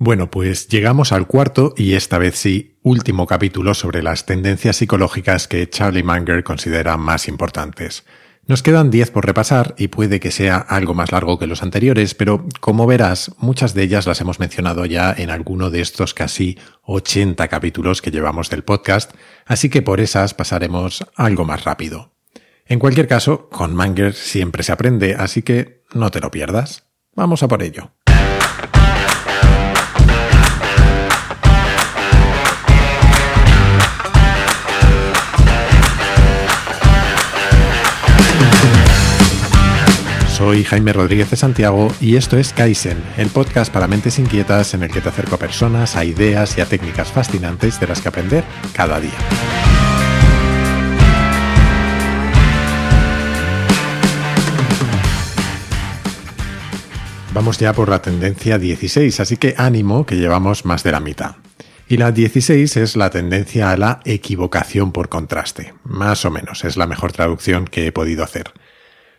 Bueno, pues llegamos al cuarto y esta vez sí, último capítulo sobre las tendencias psicológicas que Charlie Munger considera más importantes. Nos quedan 10 por repasar y puede que sea algo más largo que los anteriores, pero como verás, muchas de ellas las hemos mencionado ya en alguno de estos casi 80 capítulos que llevamos del podcast, así que por esas pasaremos algo más rápido. En cualquier caso, con Munger siempre se aprende, así que no te lo pierdas. Vamos a por ello. Soy Jaime Rodríguez de Santiago y esto es Kaizen, el podcast para mentes inquietas en el que te acerco a personas, a ideas y a técnicas fascinantes de las que aprender cada día. Vamos ya por la tendencia 16, así que ánimo que llevamos más de la mitad. Y la 16 es la tendencia a la equivocación por contraste. Más o menos, es la mejor traducción que he podido hacer.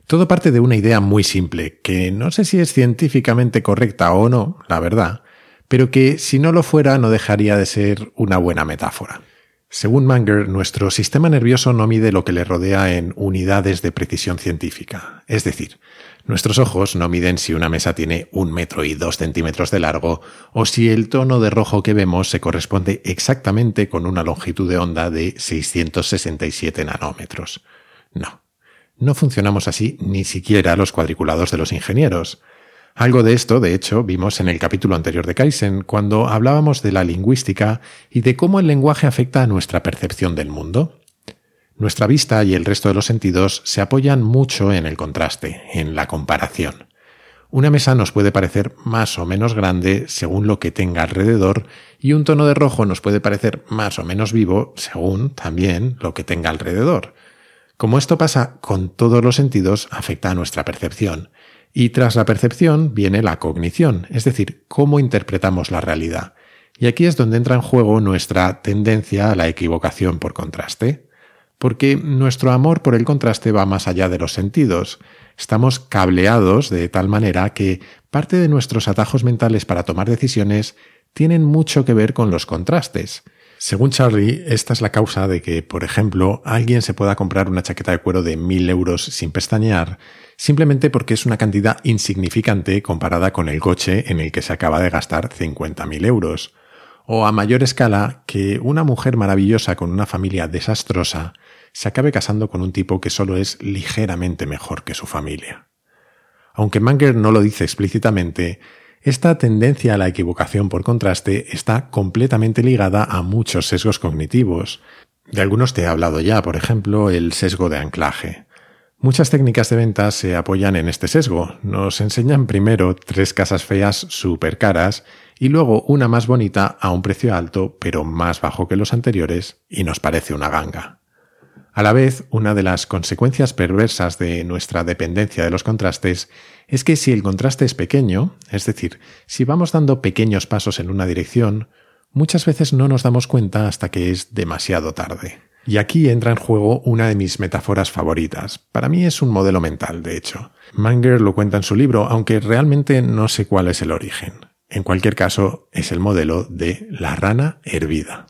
Todo parte de una idea muy simple, que no sé si es científicamente correcta o no, la verdad, pero que si no lo fuera no dejaría de ser una buena metáfora. Según Manger, nuestro sistema nervioso no mide lo que le rodea en unidades de precisión científica. Es decir, nuestros ojos no miden si una mesa tiene un metro y dos centímetros de largo o si el tono de rojo que vemos se corresponde exactamente con una longitud de onda de 667 nanómetros. No. No funcionamos así ni siquiera los cuadriculados de los ingenieros. Algo de esto, de hecho, vimos en el capítulo anterior de Kaizen, cuando hablábamos de la lingüística y de cómo el lenguaje afecta a nuestra percepción del mundo. Nuestra vista y el resto de los sentidos se apoyan mucho en el contraste, en la comparación. Una mesa nos puede parecer más o menos grande según lo que tenga alrededor y un tono de rojo nos puede parecer más o menos vivo según también lo que tenga alrededor. Como esto pasa con todos los sentidos, afecta a nuestra percepción. Y tras la percepción viene la cognición, es decir, cómo interpretamos la realidad. Y aquí es donde entra en juego nuestra tendencia a la equivocación por contraste. Porque nuestro amor por el contraste va más allá de los sentidos. Estamos cableados de tal manera que parte de nuestros atajos mentales para tomar decisiones tienen mucho que ver con los contrastes. Según Charlie, esta es la causa de que, por ejemplo, alguien se pueda comprar una chaqueta de cuero de mil euros sin pestañear, simplemente porque es una cantidad insignificante comparada con el coche en el que se acaba de gastar 50.000 euros. O a mayor escala, que una mujer maravillosa con una familia desastrosa se acabe casando con un tipo que solo es ligeramente mejor que su familia. Aunque Manger no lo dice explícitamente, esta tendencia a la equivocación por contraste está completamente ligada a muchos sesgos cognitivos. De algunos te he hablado ya, por ejemplo, el sesgo de anclaje. Muchas técnicas de ventas se apoyan en este sesgo. Nos enseñan primero tres casas feas súper caras y luego una más bonita a un precio alto pero más bajo que los anteriores y nos parece una ganga. A la vez, una de las consecuencias perversas de nuestra dependencia de los contrastes es que si el contraste es pequeño, es decir, si vamos dando pequeños pasos en una dirección, muchas veces no nos damos cuenta hasta que es demasiado tarde. Y aquí entra en juego una de mis metáforas favoritas. Para mí es un modelo mental, de hecho. Manger lo cuenta en su libro, aunque realmente no sé cuál es el origen. En cualquier caso, es el modelo de la rana hervida.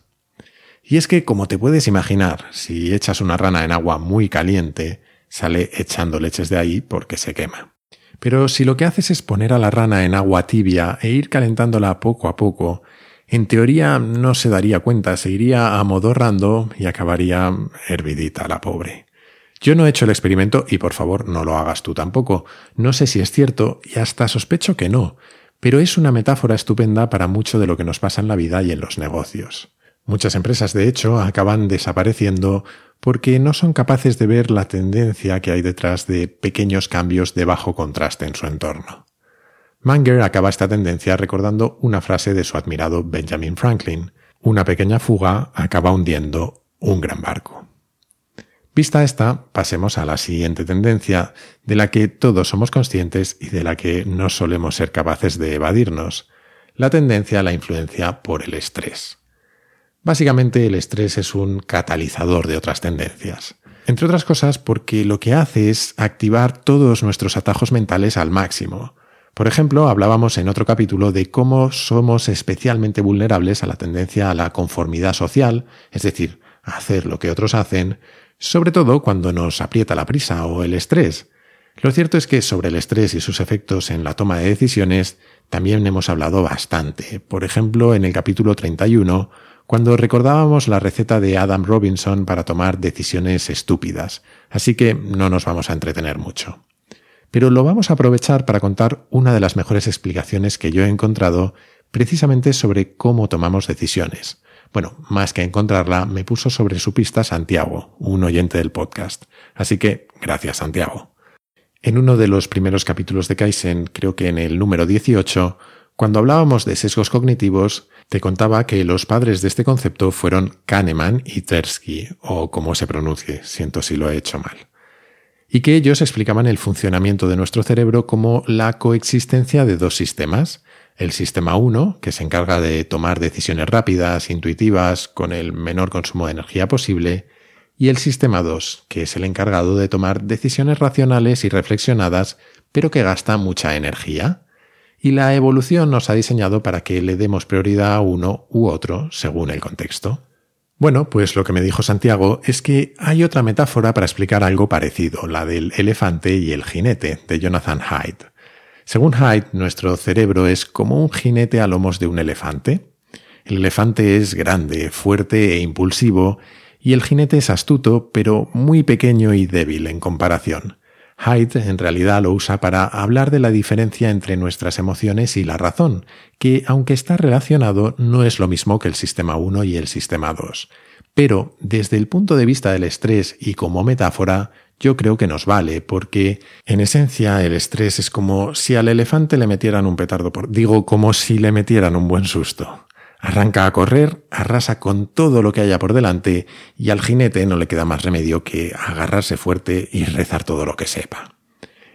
Y es que, como te puedes imaginar, si echas una rana en agua muy caliente, sale echando leches de ahí porque se quema. Pero si lo que haces es poner a la rana en agua tibia e ir calentándola poco a poco, en teoría no se daría cuenta, se iría amodorrando y acabaría hervidita la pobre. Yo no he hecho el experimento y por favor no lo hagas tú tampoco. No sé si es cierto y hasta sospecho que no, pero es una metáfora estupenda para mucho de lo que nos pasa en la vida y en los negocios. Muchas empresas, de hecho, acaban desapareciendo porque no son capaces de ver la tendencia que hay detrás de pequeños cambios de bajo contraste en su entorno. Manger acaba esta tendencia recordando una frase de su admirado Benjamin Franklin. Una pequeña fuga acaba hundiendo un gran barco. Vista esta, pasemos a la siguiente tendencia, de la que todos somos conscientes y de la que no solemos ser capaces de evadirnos, la tendencia a la influencia por el estrés. Básicamente el estrés es un catalizador de otras tendencias. Entre otras cosas porque lo que hace es activar todos nuestros atajos mentales al máximo. Por ejemplo, hablábamos en otro capítulo de cómo somos especialmente vulnerables a la tendencia a la conformidad social, es decir, a hacer lo que otros hacen, sobre todo cuando nos aprieta la prisa o el estrés. Lo cierto es que sobre el estrés y sus efectos en la toma de decisiones también hemos hablado bastante. Por ejemplo, en el capítulo 31, cuando recordábamos la receta de Adam Robinson para tomar decisiones estúpidas. Así que no nos vamos a entretener mucho pero lo vamos a aprovechar para contar una de las mejores explicaciones que yo he encontrado precisamente sobre cómo tomamos decisiones. Bueno, más que encontrarla, me puso sobre su pista Santiago, un oyente del podcast. Así que, gracias Santiago. En uno de los primeros capítulos de Kaizen, creo que en el número 18, cuando hablábamos de sesgos cognitivos, te contaba que los padres de este concepto fueron Kahneman y Tversky, o como se pronuncie, siento si lo he hecho mal y que ellos explicaban el funcionamiento de nuestro cerebro como la coexistencia de dos sistemas. El sistema 1, que se encarga de tomar decisiones rápidas, intuitivas, con el menor consumo de energía posible, y el sistema 2, que es el encargado de tomar decisiones racionales y reflexionadas, pero que gasta mucha energía. Y la evolución nos ha diseñado para que le demos prioridad a uno u otro según el contexto. Bueno, pues lo que me dijo Santiago es que hay otra metáfora para explicar algo parecido, la del elefante y el jinete, de Jonathan Haidt. Según Haidt, nuestro cerebro es como un jinete a lomos de un elefante. El elefante es grande, fuerte e impulsivo, y el jinete es astuto, pero muy pequeño y débil en comparación. Haidt en realidad lo usa para hablar de la diferencia entre nuestras emociones y la razón, que aunque está relacionado no es lo mismo que el sistema 1 y el sistema 2. Pero desde el punto de vista del estrés y como metáfora, yo creo que nos vale, porque en esencia el estrés es como si al elefante le metieran un petardo por... digo, como si le metieran un buen susto. Arranca a correr, arrasa con todo lo que haya por delante y al jinete no le queda más remedio que agarrarse fuerte y rezar todo lo que sepa.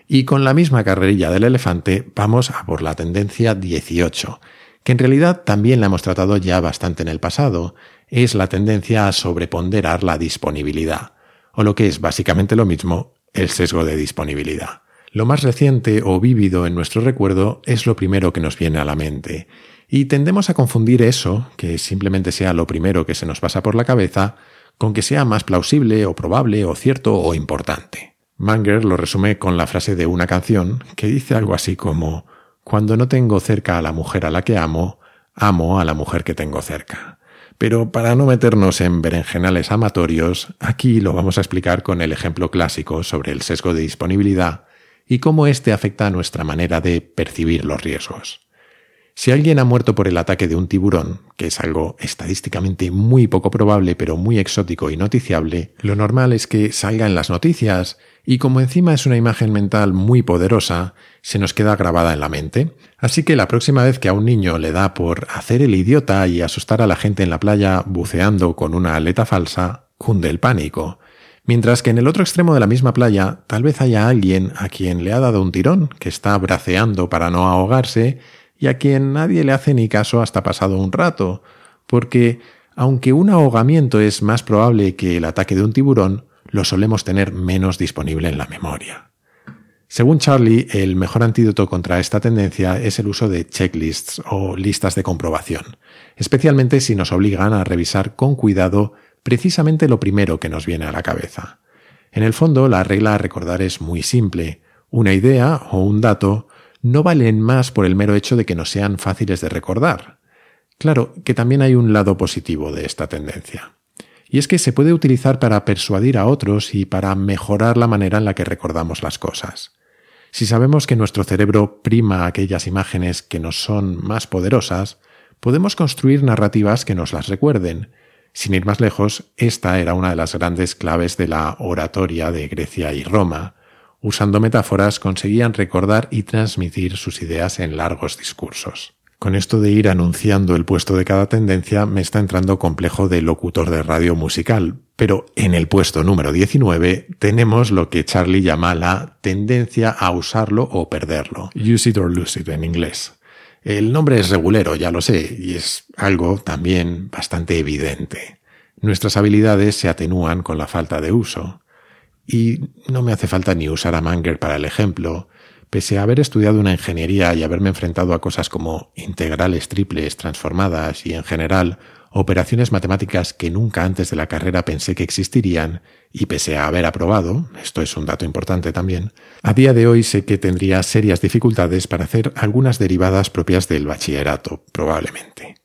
Y con la misma carrerilla del elefante vamos a por la tendencia 18, que en realidad también la hemos tratado ya bastante en el pasado, es la tendencia a sobreponderar la disponibilidad, o lo que es básicamente lo mismo, el sesgo de disponibilidad. Lo más reciente o vívido en nuestro recuerdo es lo primero que nos viene a la mente, y tendemos a confundir eso, que simplemente sea lo primero que se nos pasa por la cabeza, con que sea más plausible o probable o cierto o importante. Manger lo resume con la frase de una canción que dice algo así como Cuando no tengo cerca a la mujer a la que amo, amo a la mujer que tengo cerca. Pero para no meternos en berenjenales amatorios, aquí lo vamos a explicar con el ejemplo clásico sobre el sesgo de disponibilidad y cómo éste afecta a nuestra manera de percibir los riesgos. Si alguien ha muerto por el ataque de un tiburón, que es algo estadísticamente muy poco probable pero muy exótico y noticiable, lo normal es que salga en las noticias y como encima es una imagen mental muy poderosa, se nos queda grabada en la mente. Así que la próxima vez que a un niño le da por hacer el idiota y asustar a la gente en la playa buceando con una aleta falsa, cunde el pánico. Mientras que en el otro extremo de la misma playa tal vez haya alguien a quien le ha dado un tirón, que está braceando para no ahogarse y a quien nadie le hace ni caso hasta pasado un rato, porque aunque un ahogamiento es más probable que el ataque de un tiburón, lo solemos tener menos disponible en la memoria. Según Charlie, el mejor antídoto contra esta tendencia es el uso de checklists o listas de comprobación, especialmente si nos obligan a revisar con cuidado precisamente lo primero que nos viene a la cabeza. En el fondo, la regla a recordar es muy simple. Una idea o un dato no valen más por el mero hecho de que no sean fáciles de recordar. Claro que también hay un lado positivo de esta tendencia. Y es que se puede utilizar para persuadir a otros y para mejorar la manera en la que recordamos las cosas. Si sabemos que nuestro cerebro prima aquellas imágenes que nos son más poderosas, podemos construir narrativas que nos las recuerden. Sin ir más lejos, esta era una de las grandes claves de la oratoria de Grecia y Roma, usando metáforas, conseguían recordar y transmitir sus ideas en largos discursos. Con esto de ir anunciando el puesto de cada tendencia me está entrando complejo de locutor de radio musical, pero en el puesto número 19 tenemos lo que Charlie llama la tendencia a usarlo o perderlo, use it or lose it en inglés. El nombre es regulero, ya lo sé, y es algo también bastante evidente. Nuestras habilidades se atenúan con la falta de uso. Y no me hace falta ni usar a Manger para el ejemplo, Pese a haber estudiado una ingeniería y haberme enfrentado a cosas como integrales triples, transformadas y en general operaciones matemáticas que nunca antes de la carrera pensé que existirían, y pese a haber aprobado, esto es un dato importante también, a día de hoy sé que tendría serias dificultades para hacer algunas derivadas propias del bachillerato, probablemente.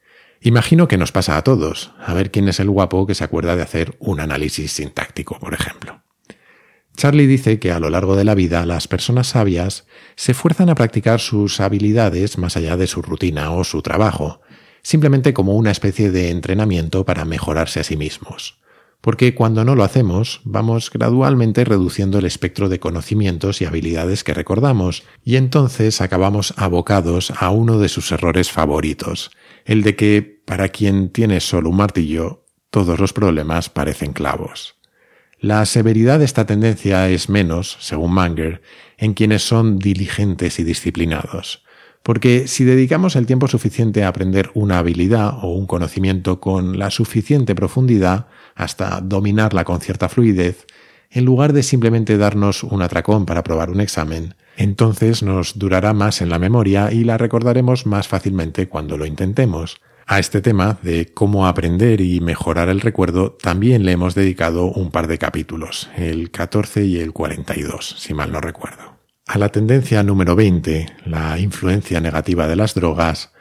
Imagino que nos pasa a todos, a ver quién es el guapo que se acuerda de hacer un análisis sintáctico, por ejemplo. Charlie dice que a lo largo de la vida las personas sabias se fuerzan a practicar sus habilidades más allá de su rutina o su trabajo, simplemente como una especie de entrenamiento para mejorarse a sí mismos. Porque cuando no lo hacemos, vamos gradualmente reduciendo el espectro de conocimientos y habilidades que recordamos, y entonces acabamos abocados a uno de sus errores favoritos, el de que, para quien tiene solo un martillo, todos los problemas parecen clavos. La severidad de esta tendencia es menos, según Manger, en quienes son diligentes y disciplinados, porque si dedicamos el tiempo suficiente a aprender una habilidad o un conocimiento con la suficiente profundidad hasta dominarla con cierta fluidez, en lugar de simplemente darnos un atracón para probar un examen, entonces nos durará más en la memoria y la recordaremos más fácilmente cuando lo intentemos. A este tema de cómo aprender y mejorar el recuerdo también le hemos dedicado un par de capítulos, el 14 y el 42, si mal no recuerdo. A la tendencia número 20, la influencia negativa de las drogas,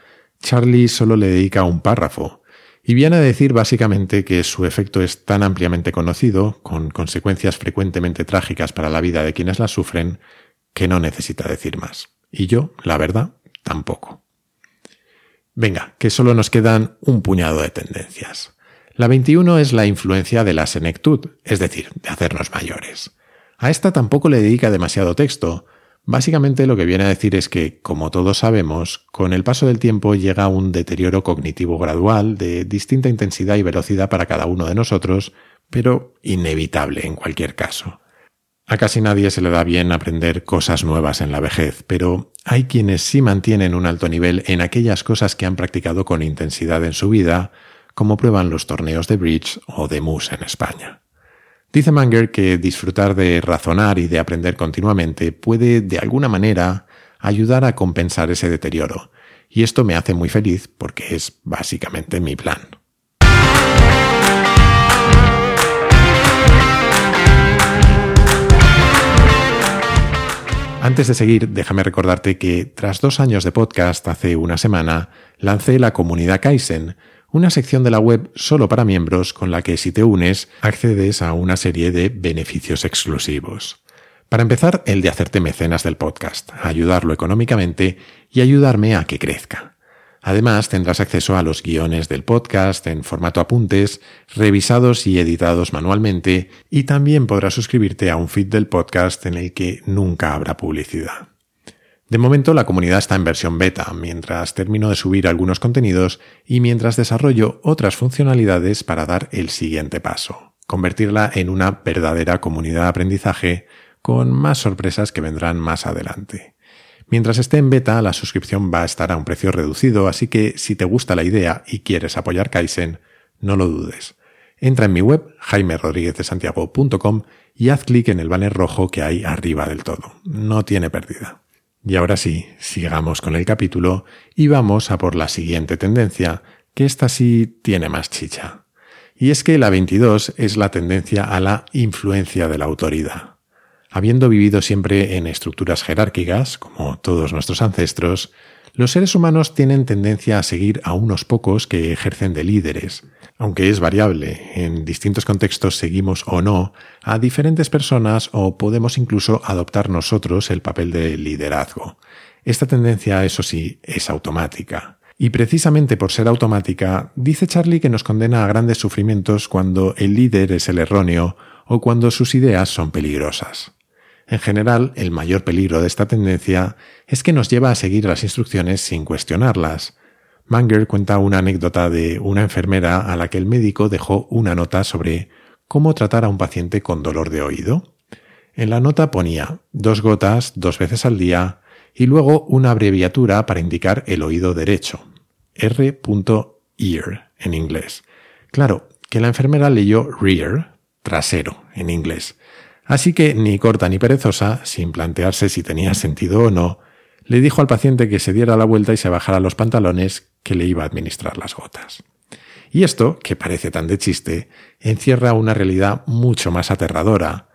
Charlie solo le dedica un párrafo, y viene a decir básicamente que su efecto es tan ampliamente conocido, con consecuencias frecuentemente trágicas para la vida de quienes la sufren, que no necesita decir más. Y yo, la verdad, tampoco. Venga, que solo nos quedan un puñado de tendencias. La 21 es la influencia de la senectud, es decir, de hacernos mayores. A esta tampoco le dedica demasiado texto, Básicamente lo que viene a decir es que, como todos sabemos, con el paso del tiempo llega un deterioro cognitivo gradual de distinta intensidad y velocidad para cada uno de nosotros, pero inevitable en cualquier caso. A casi nadie se le da bien aprender cosas nuevas en la vejez, pero hay quienes sí mantienen un alto nivel en aquellas cosas que han practicado con intensidad en su vida, como prueban los torneos de bridge o de mus en España. Dice Manger que disfrutar de razonar y de aprender continuamente puede, de alguna manera, ayudar a compensar ese deterioro, y esto me hace muy feliz porque es básicamente mi plan. Antes de seguir, déjame recordarte que tras dos años de podcast hace una semana, lancé la comunidad Kaizen, una sección de la web solo para miembros con la que si te unes accedes a una serie de beneficios exclusivos. Para empezar, el de hacerte mecenas del podcast, ayudarlo económicamente y ayudarme a que crezca. Además, tendrás acceso a los guiones del podcast en formato apuntes, revisados y editados manualmente, y también podrás suscribirte a un feed del podcast en el que nunca habrá publicidad. De momento la comunidad está en versión beta, mientras termino de subir algunos contenidos y mientras desarrollo otras funcionalidades para dar el siguiente paso, convertirla en una verdadera comunidad de aprendizaje con más sorpresas que vendrán más adelante. Mientras esté en beta, la suscripción va a estar a un precio reducido, así que si te gusta la idea y quieres apoyar Kaizen, no lo dudes. Entra en mi web, jaimerodriguezdesantiago.com y haz clic en el banner rojo que hay arriba del todo. No tiene pérdida. Y ahora sí, sigamos con el capítulo y vamos a por la siguiente tendencia, que esta sí tiene más chicha. Y es que la 22 es la tendencia a la influencia de la autoridad. Habiendo vivido siempre en estructuras jerárquicas, como todos nuestros ancestros, los seres humanos tienen tendencia a seguir a unos pocos que ejercen de líderes, aunque es variable, en distintos contextos seguimos o no a diferentes personas o podemos incluso adoptar nosotros el papel de liderazgo. Esta tendencia, eso sí, es automática. Y precisamente por ser automática, dice Charlie que nos condena a grandes sufrimientos cuando el líder es el erróneo o cuando sus ideas son peligrosas. En general, el mayor peligro de esta tendencia es que nos lleva a seguir las instrucciones sin cuestionarlas, Manger cuenta una anécdota de una enfermera a la que el médico dejó una nota sobre cómo tratar a un paciente con dolor de oído. En la nota ponía dos gotas dos veces al día y luego una abreviatura para indicar el oído derecho, R.ear en inglés. Claro, que la enfermera leyó rear, trasero en inglés. Así que, ni corta ni perezosa, sin plantearse si tenía sentido o no, le dijo al paciente que se diera la vuelta y se bajara los pantalones que le iba a administrar las gotas. Y esto, que parece tan de chiste, encierra una realidad mucho más aterradora.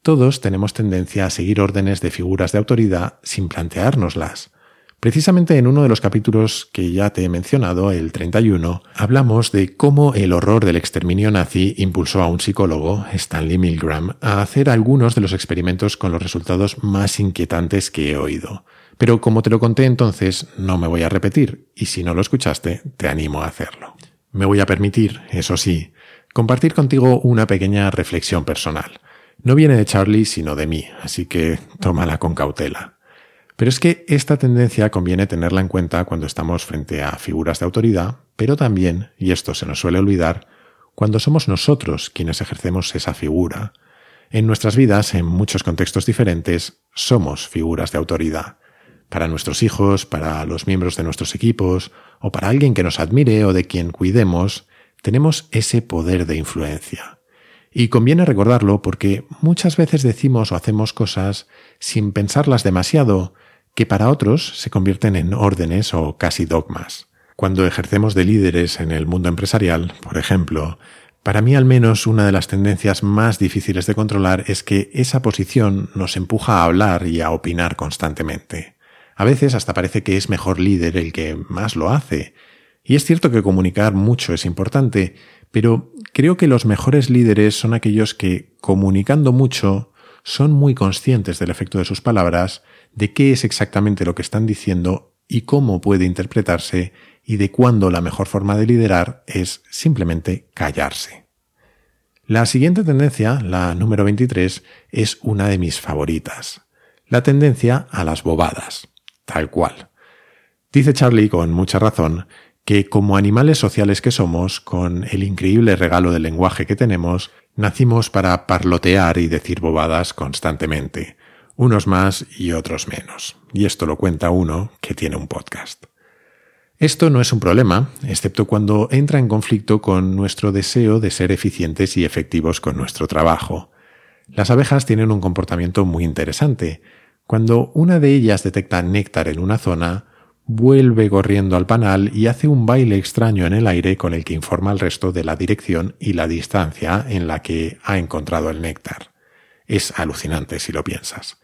Todos tenemos tendencia a seguir órdenes de figuras de autoridad sin planteárnoslas. Precisamente en uno de los capítulos que ya te he mencionado, el 31, hablamos de cómo el horror del exterminio nazi impulsó a un psicólogo, Stanley Milgram, a hacer algunos de los experimentos con los resultados más inquietantes que he oído. Pero como te lo conté entonces, no me voy a repetir, y si no lo escuchaste, te animo a hacerlo. Me voy a permitir, eso sí, compartir contigo una pequeña reflexión personal. No viene de Charlie, sino de mí, así que tómala con cautela. Pero es que esta tendencia conviene tenerla en cuenta cuando estamos frente a figuras de autoridad, pero también, y esto se nos suele olvidar, cuando somos nosotros quienes ejercemos esa figura. En nuestras vidas, en muchos contextos diferentes, somos figuras de autoridad. Para nuestros hijos, para los miembros de nuestros equipos, o para alguien que nos admire o de quien cuidemos, tenemos ese poder de influencia. Y conviene recordarlo porque muchas veces decimos o hacemos cosas sin pensarlas demasiado que para otros se convierten en órdenes o casi dogmas. Cuando ejercemos de líderes en el mundo empresarial, por ejemplo, para mí al menos una de las tendencias más difíciles de controlar es que esa posición nos empuja a hablar y a opinar constantemente. A veces hasta parece que es mejor líder el que más lo hace. Y es cierto que comunicar mucho es importante, pero creo que los mejores líderes son aquellos que, comunicando mucho, son muy conscientes del efecto de sus palabras de qué es exactamente lo que están diciendo y cómo puede interpretarse y de cuándo la mejor forma de liderar es simplemente callarse. La siguiente tendencia, la número 23, es una de mis favoritas. La tendencia a las bobadas, tal cual. Dice Charlie con mucha razón que como animales sociales que somos, con el increíble regalo del lenguaje que tenemos, nacimos para parlotear y decir bobadas constantemente unos más y otros menos. Y esto lo cuenta uno que tiene un podcast. Esto no es un problema, excepto cuando entra en conflicto con nuestro deseo de ser eficientes y efectivos con nuestro trabajo. Las abejas tienen un comportamiento muy interesante. Cuando una de ellas detecta néctar en una zona, vuelve corriendo al panal y hace un baile extraño en el aire con el que informa al resto de la dirección y la distancia en la que ha encontrado el néctar. Es alucinante si lo piensas.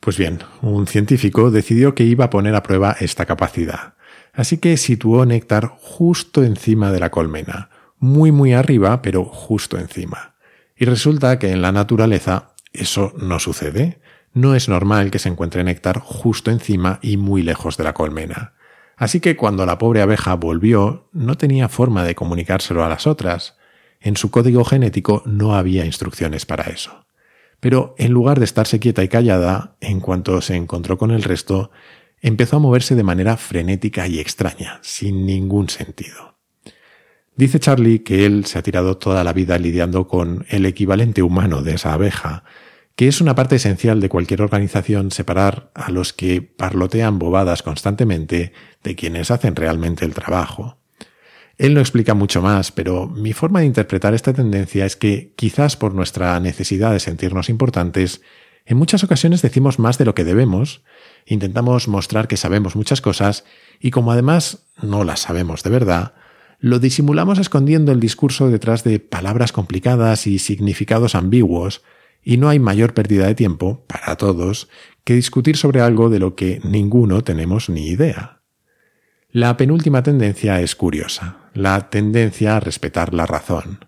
Pues bien, un científico decidió que iba a poner a prueba esta capacidad, así que situó néctar justo encima de la colmena, muy muy arriba, pero justo encima. Y resulta que en la naturaleza eso no sucede. No es normal que se encuentre néctar justo encima y muy lejos de la colmena. Así que cuando la pobre abeja volvió, no tenía forma de comunicárselo a las otras. En su código genético no había instrucciones para eso. Pero en lugar de estarse quieta y callada, en cuanto se encontró con el resto, empezó a moverse de manera frenética y extraña, sin ningún sentido. Dice Charlie que él se ha tirado toda la vida lidiando con el equivalente humano de esa abeja, que es una parte esencial de cualquier organización separar a los que parlotean bobadas constantemente de quienes hacen realmente el trabajo. Él no explica mucho más, pero mi forma de interpretar esta tendencia es que, quizás por nuestra necesidad de sentirnos importantes, en muchas ocasiones decimos más de lo que debemos, intentamos mostrar que sabemos muchas cosas, y como además no las sabemos de verdad, lo disimulamos escondiendo el discurso detrás de palabras complicadas y significados ambiguos, y no hay mayor pérdida de tiempo, para todos, que discutir sobre algo de lo que ninguno tenemos ni idea. La penúltima tendencia es curiosa, la tendencia a respetar la razón.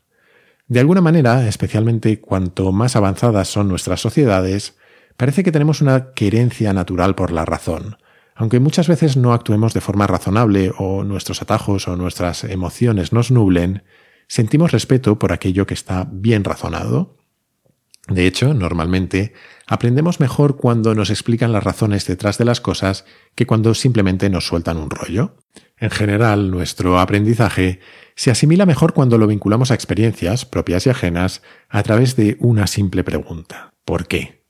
De alguna manera, especialmente cuanto más avanzadas son nuestras sociedades, parece que tenemos una querencia natural por la razón, aunque muchas veces no actuemos de forma razonable o nuestros atajos o nuestras emociones nos nublen, sentimos respeto por aquello que está bien razonado. De hecho, normalmente Aprendemos mejor cuando nos explican las razones detrás de las cosas que cuando simplemente nos sueltan un rollo. En general, nuestro aprendizaje se asimila mejor cuando lo vinculamos a experiencias, propias y ajenas, a través de una simple pregunta. ¿Por qué?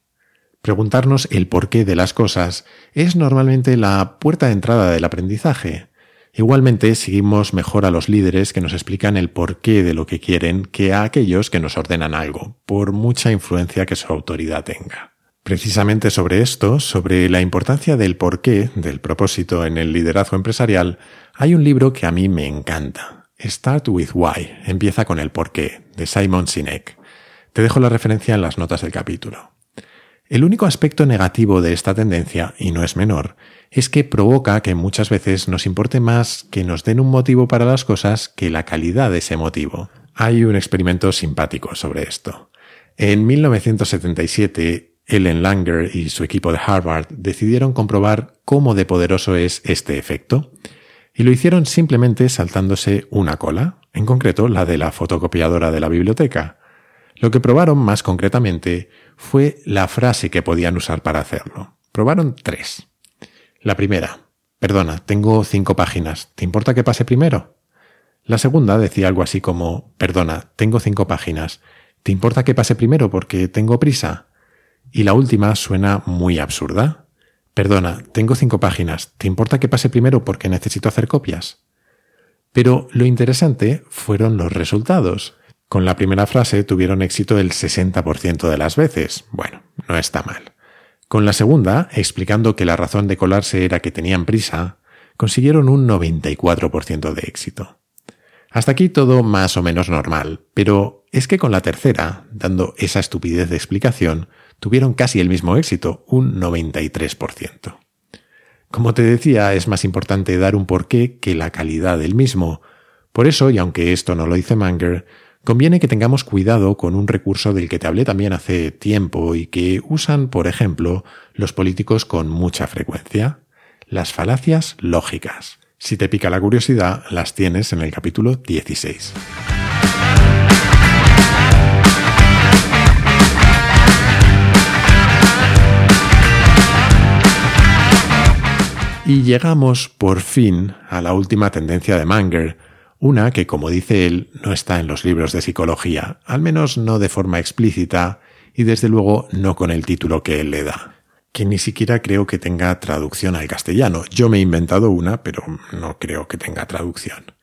Preguntarnos el porqué de las cosas es normalmente la puerta de entrada del aprendizaje. Igualmente, seguimos mejor a los líderes que nos explican el porqué de lo que quieren que a aquellos que nos ordenan algo, por mucha influencia que su autoridad tenga. Precisamente sobre esto, sobre la importancia del porqué, del propósito en el liderazgo empresarial, hay un libro que a mí me encanta. Start with Why, empieza con el porqué, de Simon Sinek. Te dejo la referencia en las notas del capítulo. El único aspecto negativo de esta tendencia, y no es menor, es que provoca que muchas veces nos importe más que nos den un motivo para las cosas que la calidad de ese motivo. Hay un experimento simpático sobre esto. En 1977, Ellen Langer y su equipo de Harvard decidieron comprobar cómo de poderoso es este efecto, y lo hicieron simplemente saltándose una cola, en concreto la de la fotocopiadora de la biblioteca. Lo que probaron más concretamente fue la frase que podían usar para hacerlo. Probaron tres. La primera, perdona, tengo cinco páginas, ¿te importa que pase primero? La segunda decía algo así como, perdona, tengo cinco páginas, ¿te importa que pase primero porque tengo prisa? Y la última suena muy absurda. Perdona, tengo cinco páginas, ¿te importa que pase primero porque necesito hacer copias? Pero lo interesante fueron los resultados. Con la primera frase tuvieron éxito el 60% de las veces. Bueno, no está mal. Con la segunda, explicando que la razón de colarse era que tenían prisa, consiguieron un 94% de éxito. Hasta aquí todo más o menos normal, pero es que con la tercera, dando esa estupidez de explicación, tuvieron casi el mismo éxito, un 93%. Como te decía, es más importante dar un porqué que la calidad del mismo. Por eso, y aunque esto no lo dice Manger, Conviene que tengamos cuidado con un recurso del que te hablé también hace tiempo y que usan, por ejemplo, los políticos con mucha frecuencia, las falacias lógicas. Si te pica la curiosidad, las tienes en el capítulo 16. Y llegamos por fin a la última tendencia de Manger, una que, como dice él, no está en los libros de psicología, al menos no de forma explícita y desde luego no con el título que él le da, que ni siquiera creo que tenga traducción al castellano. Yo me he inventado una, pero no creo que tenga traducción.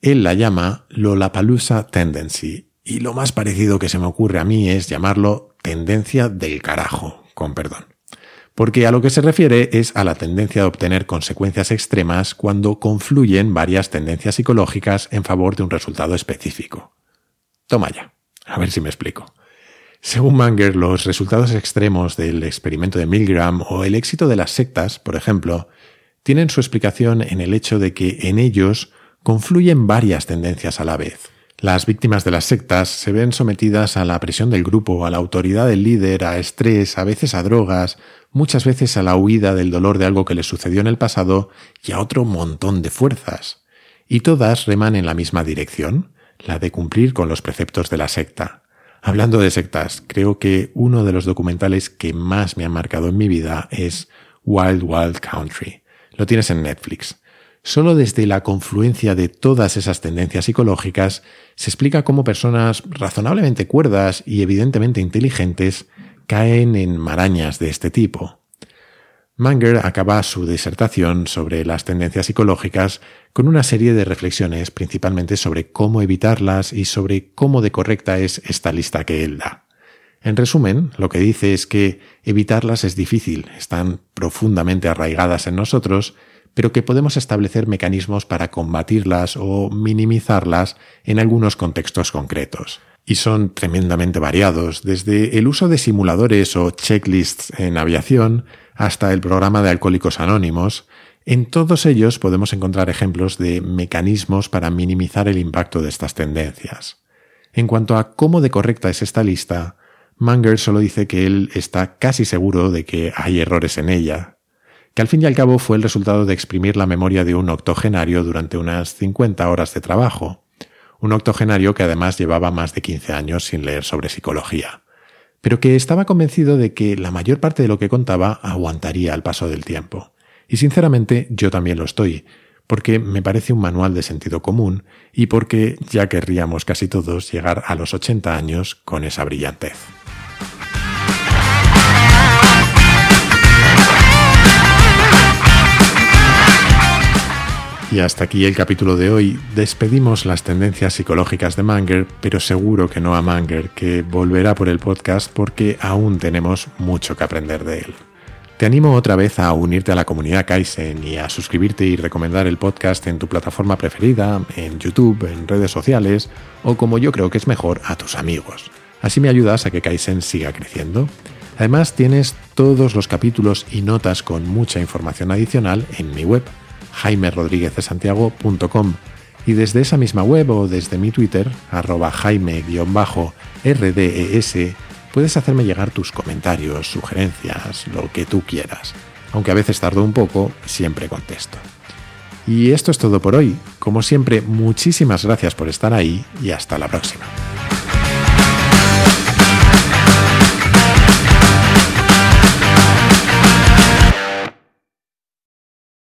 Él la llama Lollapalooza Tendency, y lo más parecido que se me ocurre a mí es llamarlo tendencia del carajo, con perdón porque a lo que se refiere es a la tendencia de obtener consecuencias extremas cuando confluyen varias tendencias psicológicas en favor de un resultado específico. Toma ya, a ver si me explico. Según Manger, los resultados extremos del experimento de Milgram o el éxito de las sectas, por ejemplo, tienen su explicación en el hecho de que en ellos confluyen varias tendencias a la vez. Las víctimas de las sectas se ven sometidas a la presión del grupo, a la autoridad del líder, a estrés, a veces a drogas, muchas veces a la huida del dolor de algo que les sucedió en el pasado y a otro montón de fuerzas. Y todas reman en la misma dirección, la de cumplir con los preceptos de la secta. Hablando de sectas, creo que uno de los documentales que más me han marcado en mi vida es Wild Wild Country. Lo tienes en Netflix. Solo desde la confluencia de todas esas tendencias psicológicas se explica cómo personas razonablemente cuerdas y evidentemente inteligentes caen en marañas de este tipo. Manger acaba su disertación sobre las tendencias psicológicas con una serie de reflexiones principalmente sobre cómo evitarlas y sobre cómo de correcta es esta lista que él da. En resumen, lo que dice es que evitarlas es difícil, están profundamente arraigadas en nosotros, pero que podemos establecer mecanismos para combatirlas o minimizarlas en algunos contextos concretos y son tremendamente variados, desde el uso de simuladores o checklists en aviación hasta el programa de Alcohólicos Anónimos. En todos ellos podemos encontrar ejemplos de mecanismos para minimizar el impacto de estas tendencias. En cuanto a cómo de correcta es esta lista, Munger solo dice que él está casi seguro de que hay errores en ella, que al fin y al cabo fue el resultado de exprimir la memoria de un octogenario durante unas 50 horas de trabajo, un octogenario que además llevaba más de 15 años sin leer sobre psicología, pero que estaba convencido de que la mayor parte de lo que contaba aguantaría al paso del tiempo. Y sinceramente yo también lo estoy, porque me parece un manual de sentido común y porque ya querríamos casi todos llegar a los 80 años con esa brillantez. Y hasta aquí el capítulo de hoy. Despedimos las tendencias psicológicas de Manger, pero seguro que no a Manger, que volverá por el podcast porque aún tenemos mucho que aprender de él. Te animo otra vez a unirte a la comunidad Kaizen y a suscribirte y recomendar el podcast en tu plataforma preferida, en YouTube, en redes sociales o como yo creo que es mejor, a tus amigos. Así me ayudas a que Kaizen siga creciendo. Además tienes todos los capítulos y notas con mucha información adicional en mi web jaimerodríguezdesantiago.com y desde esa misma web o desde mi Twitter, arroba jaime-rdes, puedes hacerme llegar tus comentarios, sugerencias, lo que tú quieras. Aunque a veces tardo un poco, siempre contesto. Y esto es todo por hoy. Como siempre, muchísimas gracias por estar ahí y hasta la próxima.